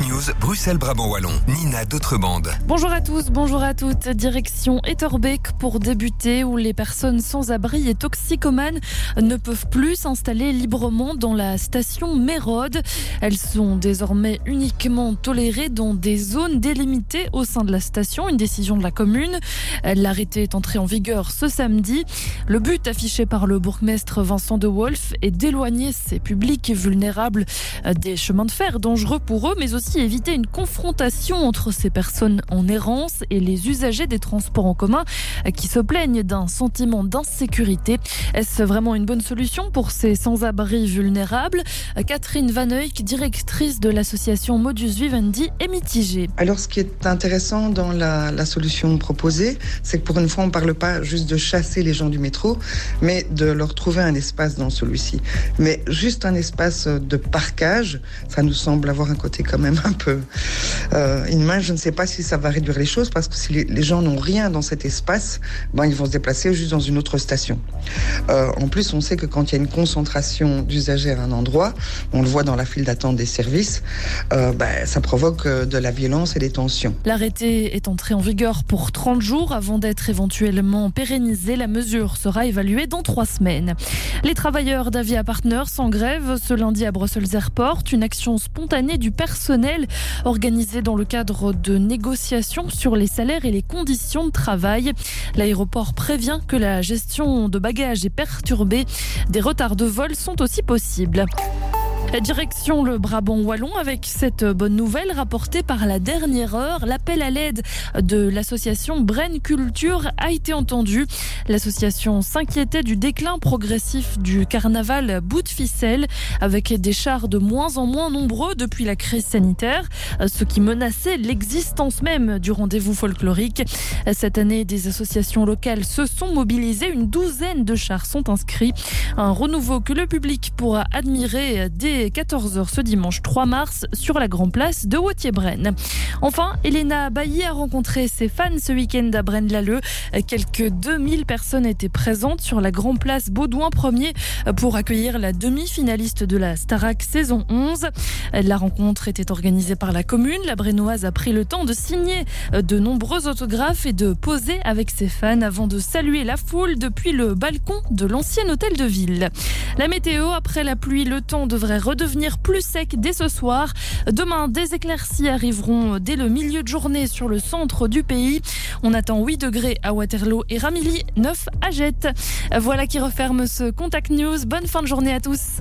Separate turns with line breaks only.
News, Bruxelles-Brabant-Wallon, Nina D'autrebande.
Bonjour à tous, bonjour à toutes. Direction Etterbeek pour débuter où les personnes sans abri et toxicomanes ne peuvent plus s'installer librement dans la station Mérode. Elles sont désormais uniquement tolérées dans des zones délimitées au sein de la station, une décision de la commune. L'arrêté est entré en vigueur ce samedi. Le but affiché par le bourgmestre Vincent de Wolf est d'éloigner ces publics vulnérables des chemins de fer dangereux pour eux, mais aussi éviter une confrontation entre ces personnes en errance et les usagers des transports en commun qui se plaignent d'un sentiment d'insécurité. Est-ce vraiment une bonne solution pour ces sans-abri vulnérables? Catherine Van Eyck, directrice de l'association Modus Vivendi, est mitigée.
Alors ce qui est intéressant dans la, la solution proposée, c'est que pour une fois on ne parle pas juste de chasser les gens du métro, mais de leur trouver un espace dans celui-ci. Mais juste un espace de parcage, ça nous semble avoir un côté quand même un peu euh, inhumain. Je ne sais pas si ça va réduire les choses parce que si les, les gens n'ont rien dans cet espace, ben, ils vont se déplacer juste dans une autre station. Euh, en plus, on sait que quand il y a une concentration d'usagers à un endroit, on le voit dans la file d'attente des services, euh, ben, ça provoque euh, de la violence et des tensions.
L'arrêté est entré en vigueur pour 30 jours avant d'être éventuellement pérennisé. La mesure sera évaluée dans trois semaines. Les travailleurs d'Avia Partners en grève ce lundi à Brussels Airport, une action spontanée du personnel organisée dans le cadre de négociations sur les salaires et les conditions de travail. L'aéroport prévient que la gestion de bagages est perturbée. Des retards de vol sont aussi possibles. Direction le Brabant Wallon avec cette bonne nouvelle rapportée par la dernière heure. L'appel à l'aide de l'association Brain Culture a été entendu. L'association s'inquiétait du déclin progressif du carnaval bout de ficelle avec des chars de moins en moins nombreux depuis la crise sanitaire, ce qui menaçait l'existence même du rendez-vous folklorique. Cette année, des associations locales se sont mobilisées. Une douzaine de chars sont inscrits. Un renouveau que le public pourra admirer dès 14h ce dimanche 3 mars sur la Grand Place de Wautier-Brenne. Enfin, Elena Bailly a rencontré ses fans ce week-end à Braine-l'Alleud. Quelques 2000 personnes étaient présentes sur la Grand Place Baudouin 1er pour accueillir la demi-finaliste de la Starac saison 11. La rencontre était organisée par la commune. La Brennoise a pris le temps de signer de nombreux autographes et de poser avec ses fans avant de saluer la foule depuis le balcon de l'ancien hôtel de ville. La météo, après la pluie, le temps devrait redevenir plus sec dès ce soir. Demain, des éclaircies arriveront dès le milieu de journée sur le centre du pays. On attend 8 degrés à Waterloo et Ramilly, 9 à Jette. Voilà qui referme ce Contact News. Bonne fin de journée à tous.